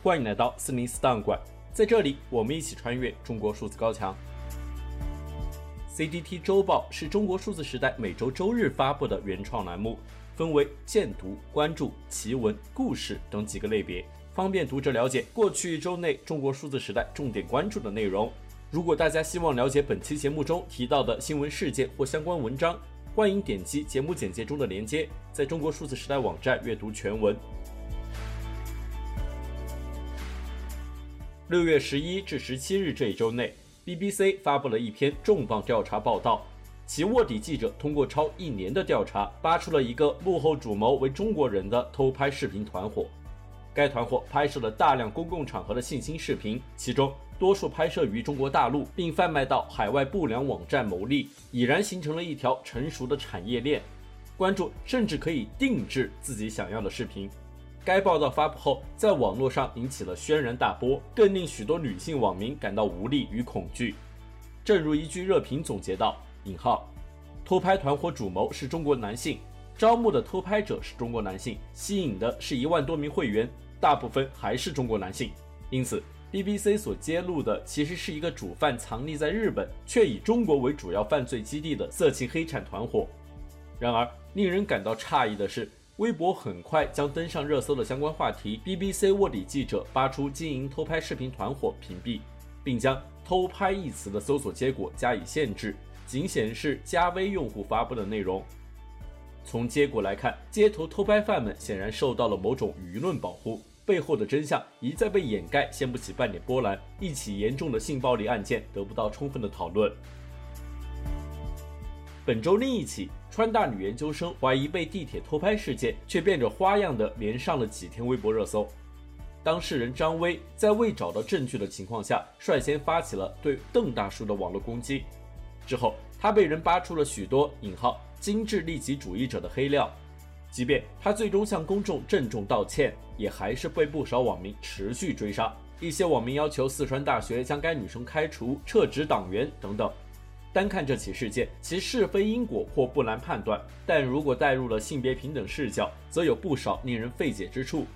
欢迎来到四零四档案馆，在这里我们一起穿越中国数字高墙。CDT 周报是中国数字时代每周周日发布的原创栏目，分为荐读、关注、奇闻、故事等几个类别，方便读者了解过去一周内中国数字时代重点关注的内容。如果大家希望了解本期节目中提到的新闻事件或相关文章，欢迎点击节目简介中的链接，在中国数字时代网站阅读全文。六月十一至十七日这一周内，BBC 发布了一篇重磅调查报道，其卧底记者通过超一年的调查，扒出了一个幕后主谋为中国人的偷拍视频团伙。该团伙拍摄了大量公共场合的性侵视频，其中多数拍摄于中国大陆，并贩卖到海外不良网站牟利，已然形成了一条成熟的产业链。关注甚至可以定制自己想要的视频。该报道发布后，在网络上引起了轩然大波，更令许多女性网民感到无力与恐惧。正如一句热评总结道：“引号，偷拍团伙主谋是中国男性，招募的偷拍者是中国男性，吸引的是一万多名会员，大部分还是中国男性。因此，BBC 所揭露的其实是一个主犯藏匿在日本，却以中国为主要犯罪基地的色情黑产团伙。然而，令人感到诧异的是。”微博很快将登上热搜的相关话题，BBC 卧底记者扒出经营偷拍视频团伙屏蔽，并将“偷拍”一词的搜索结果加以限制，仅显示加微用户发布的内容。从结果来看，街头偷拍犯们显然受到了某种舆论保护，背后的真相一再被掩盖，掀不起半点波澜。一起严重的性暴力案件得不到充分的讨论。本周另一起川大女研究生怀疑被地铁偷拍事件，却变着花样的连上了几天微博热搜。当事人张薇在未找到证据的情况下，率先发起了对邓大叔的网络攻击。之后，他被人扒出了许多引号精致利己主义者的黑料。即便他最终向公众郑重道歉，也还是被不少网民持续追杀。一些网民要求四川大学将该女生开除、撤职党员等等。单看这起事件，其是非因果或不难判断，但如果带入了性别平等视角，则有不少令人费解之处。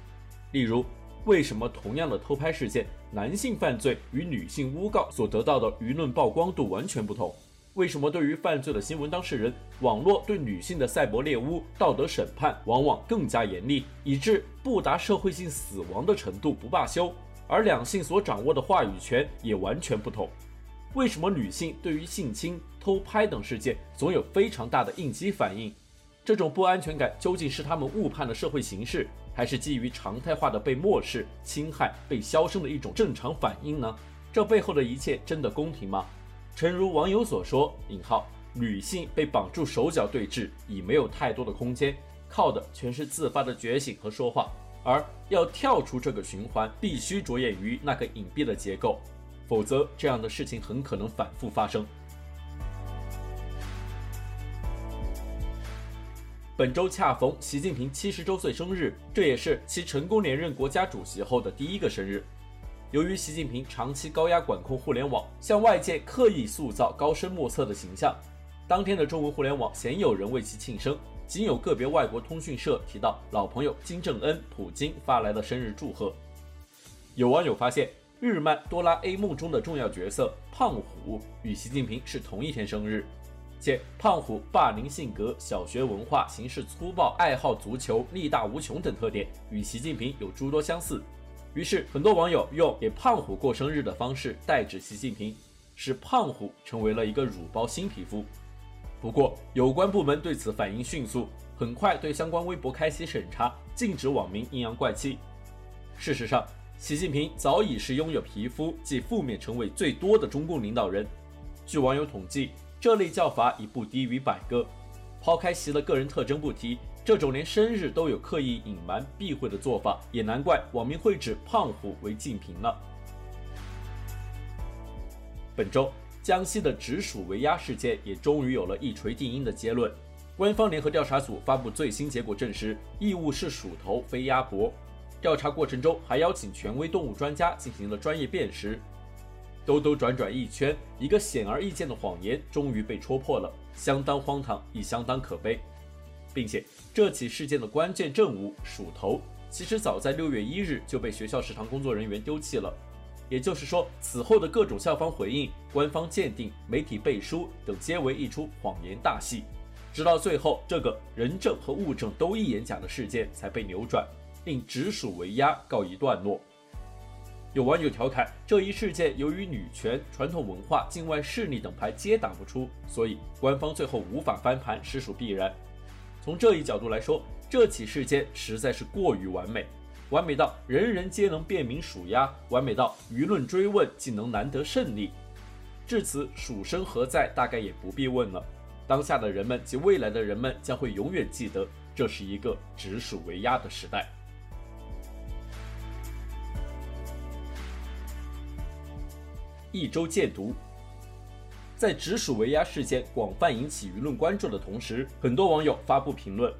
例如，为什么同样的偷拍事件，男性犯罪与女性诬告所得到的舆论曝光度完全不同？为什么对于犯罪的新闻当事人，网络对女性的赛博猎巫道德审判往往更加严厉，以致不达社会性死亡的程度不罢休，而两性所掌握的话语权也完全不同？为什么女性对于性侵、偷拍等事件总有非常大的应激反应？这种不安全感究竟是她们误判了社会形势，还是基于常态化的被漠视、侵害、被销声的一种正常反应呢？这背后的一切真的公平吗？诚如网友所说：“引号，女性被绑住手脚对峙，已没有太多的空间，靠的全是自发的觉醒和说话。而要跳出这个循环，必须着眼于那个隐蔽的结构。”否则，这样的事情很可能反复发生。本周恰逢习近平七十周岁生日，这也是其成功连任国家主席后的第一个生日。由于习近平长期高压管控互联网，向外界刻意塑造高深莫测的形象，当天的中文互联网鲜有人为其庆生，仅有个别外国通讯社提到老朋友金正恩、普京发来的生日祝贺。有网友发现。日漫《哆啦 A 梦》中的重要角色胖虎与习近平是同一天生日，且胖虎霸凌性格、小学文化、行事粗暴、爱好足球、力大无穷等特点与习近平有诸多相似。于是，很多网友用给胖虎过生日的方式代指习近平，使胖虎成为了一个乳包新皮肤。不过，有关部门对此反应迅速，很快对相关微博开启审查，禁止网民阴阳怪气。事实上，习近平早已是拥有皮肤即负面称谓最多的中共领导人。据网友统计，这类叫法已不低于百个。抛开习的个人特征不提，这种连生日都有刻意隐瞒避讳的做法，也难怪网民会指胖虎为近平了。本周，江西的直属围鸭事件也终于有了一锤定音的结论。官方联合调查组发布最新结果证实，异物是鼠头，非鸭脖。调查过程中，还邀请权威动物专家进行了专业辨识。兜兜转转一圈，一个显而易见的谎言终于被戳破了，相当荒唐，亦相当可悲。并且，这起事件的关键证物鼠头，其实早在六月一日就被学校食堂工作人员丢弃了。也就是说，此后的各种校方回应、官方鉴定、媒体背书等，皆为一出谎言大戏。直到最后，这个人证和物证都一眼假的事件才被扭转，令直属围押告一段落。有网友调侃，这一事件由于女权、传统文化、境外势力等牌皆打不出，所以官方最后无法翻盘，实属必然。从这一角度来说，这起事件实在是过于完美，完美到人人皆能辨明属鸭，完美到舆论追问竟能难得胜利。至此，属生何在，大概也不必问了。当下的人们及未来的人们将会永远记得，这是一个直属围押的时代。一周见读，在直属围押事件广泛引起舆论关注的同时，很多网友发布评论。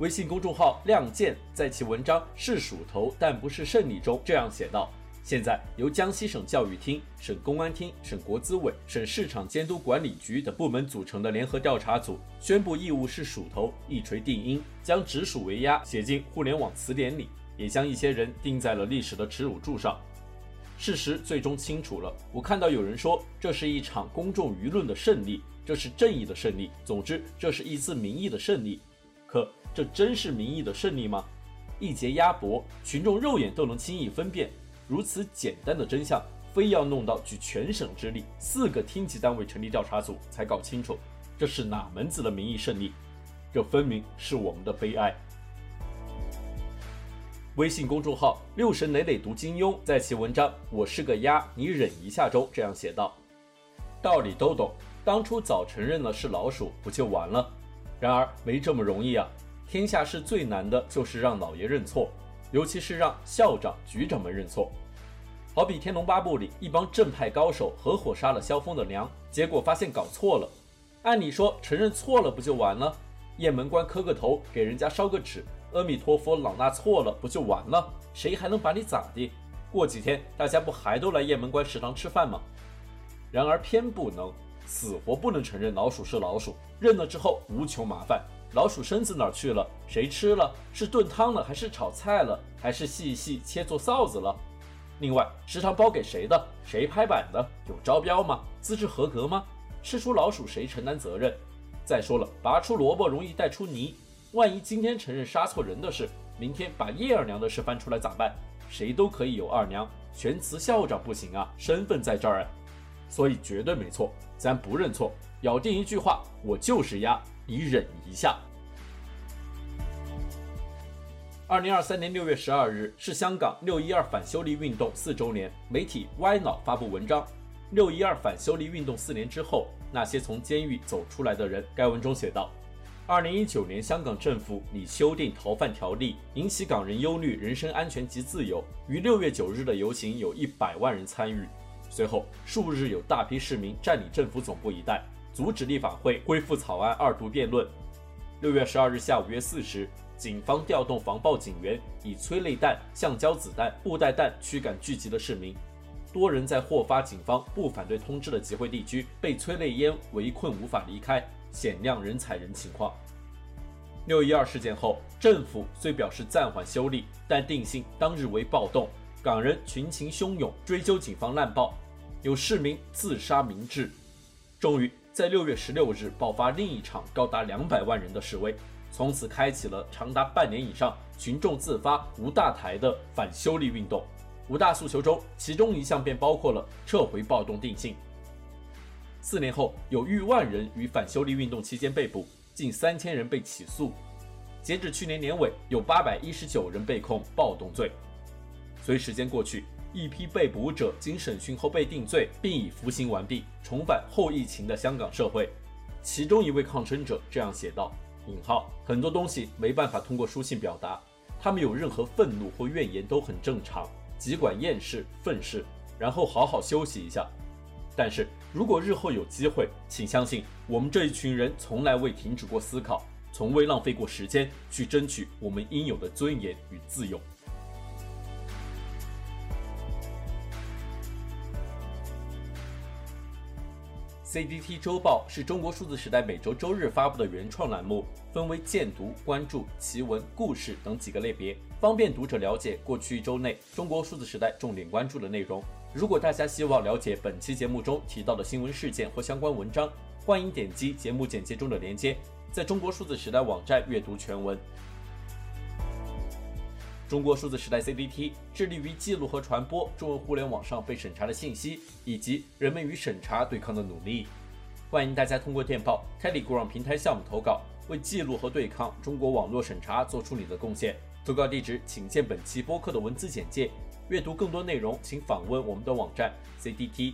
微信公众号“亮剑”在其文章《是鼠头，但不是胜利》中这样写道。现在由江西省教育厅、省公安厅、省国资委、省市场监督管理局等部门组成的联合调查组宣布，义务是鼠头，一锤定音，将直属围押写进互联网词典里，也将一些人钉在了历史的耻辱柱上。事实最终清楚了。我看到有人说，这是一场公众舆论的胜利，这是正义的胜利。总之，这是一次民意的胜利。可这真是民意的胜利吗？一节鸭脖，群众肉眼都能轻易分辨。如此简单的真相，非要弄到举全省之力，四个厅级单位成立调查组才搞清楚，这是哪门子的民意胜利？这分明是我们的悲哀。微信公众号“六神磊磊读金庸”在其文章《我是个鸭，你忍一下》中这样写道：“道理都懂，当初早承认了是老鼠，不就完了？然而没这么容易啊！天下事最难的就是让老爷认错。”尤其是让校长、局长们认错，好比《天龙八部》里一帮正派高手合伙杀了萧峰的娘，结果发现搞错了。按理说承认错了不就完了？雁门关磕个头，给人家烧个纸，阿弥陀佛，老衲错了不就完了？谁还能把你咋地？过几天大家不还都来雁门关食堂吃饭吗？然而偏不能，死活不能承认老鼠是老鼠，认了之后无穷麻烦。老鼠身子哪儿去了？谁吃了？是炖汤了，还是炒菜了，还是细细切做臊子了？另外，食堂包给谁的？谁拍板的？有招标吗？资质合格吗？吃出老鼠谁承担责任？再说了，拔出萝卜容易带出泥，万一今天承认杀错人的事，明天把叶二娘的事翻出来咋办？谁都可以有二娘，全慈校长不行啊，身份在这儿啊，所以绝对没错，咱不认错，咬定一句话，我就是鸭。你忍一下。二零二三年六月十二日是香港六一二反修例运动四周年，媒体歪脑发布文章《六一二反修例运动四年之后，那些从监狱走出来的人》。该文中写道：二零一九年，香港政府拟修订逃犯条例，引起港人忧虑人身安全及自由。于六月九日的游行有一百万人参与，随后数日有大批市民占领政府总部一带。阻止立法会恢复草案二读辩论。六月十二日下午约四时，警方调动防暴警员，以催泪弹、橡胶子弹、布袋弹驱赶聚集的市民。多人在获发警方不反对通知的集会地区被催泪烟围困，无法离开，显亮人踩人情况。六一二事件后，政府虽表示暂缓修例，但定性当日为暴动，港人群情汹涌，追究警方滥暴，有市民自杀明志。终于。在六月十六日爆发另一场高达两百万人的示威，从此开启了长达半年以上群众自发无大台的反修例运动。五大诉求中，其中一项便包括了撤回暴动定性。四年后，有逾万人于反修例运动期间被捕，近三千人被起诉。截至去年年尾，有八百一十九人被控暴动罪。随时间过去。一批被捕者经审讯后被定罪，并已服刑完毕，重返后疫情的香港社会。其中一位抗争者这样写道：“引号，很多东西没办法通过书信表达，他们有任何愤怒或怨言都很正常，尽管厌世、愤世，然后好好休息一下。但是如果日后有机会，请相信我们这一群人从来未停止过思考，从未浪费过时间去争取我们应有的尊严与自由。” CDT 周报是中国数字时代每周周日发布的原创栏目，分为荐读、关注、奇闻、故事等几个类别，方便读者了解过去一周内中国数字时代重点关注的内容。如果大家希望了解本期节目中提到的新闻事件或相关文章，欢迎点击节目简介中的链接，在中国数字时代网站阅读全文。中国数字时代 CDT 致力于记录和传播中文互联网上被审查的信息，以及人们与审查对抗的努力。欢迎大家通过电报 Telegram 平台项目投稿，为记录和对抗中国网络审查做出你的贡献。投稿地址请见本期播客的文字简介。阅读更多内容，请访问我们的网站 cdt.media。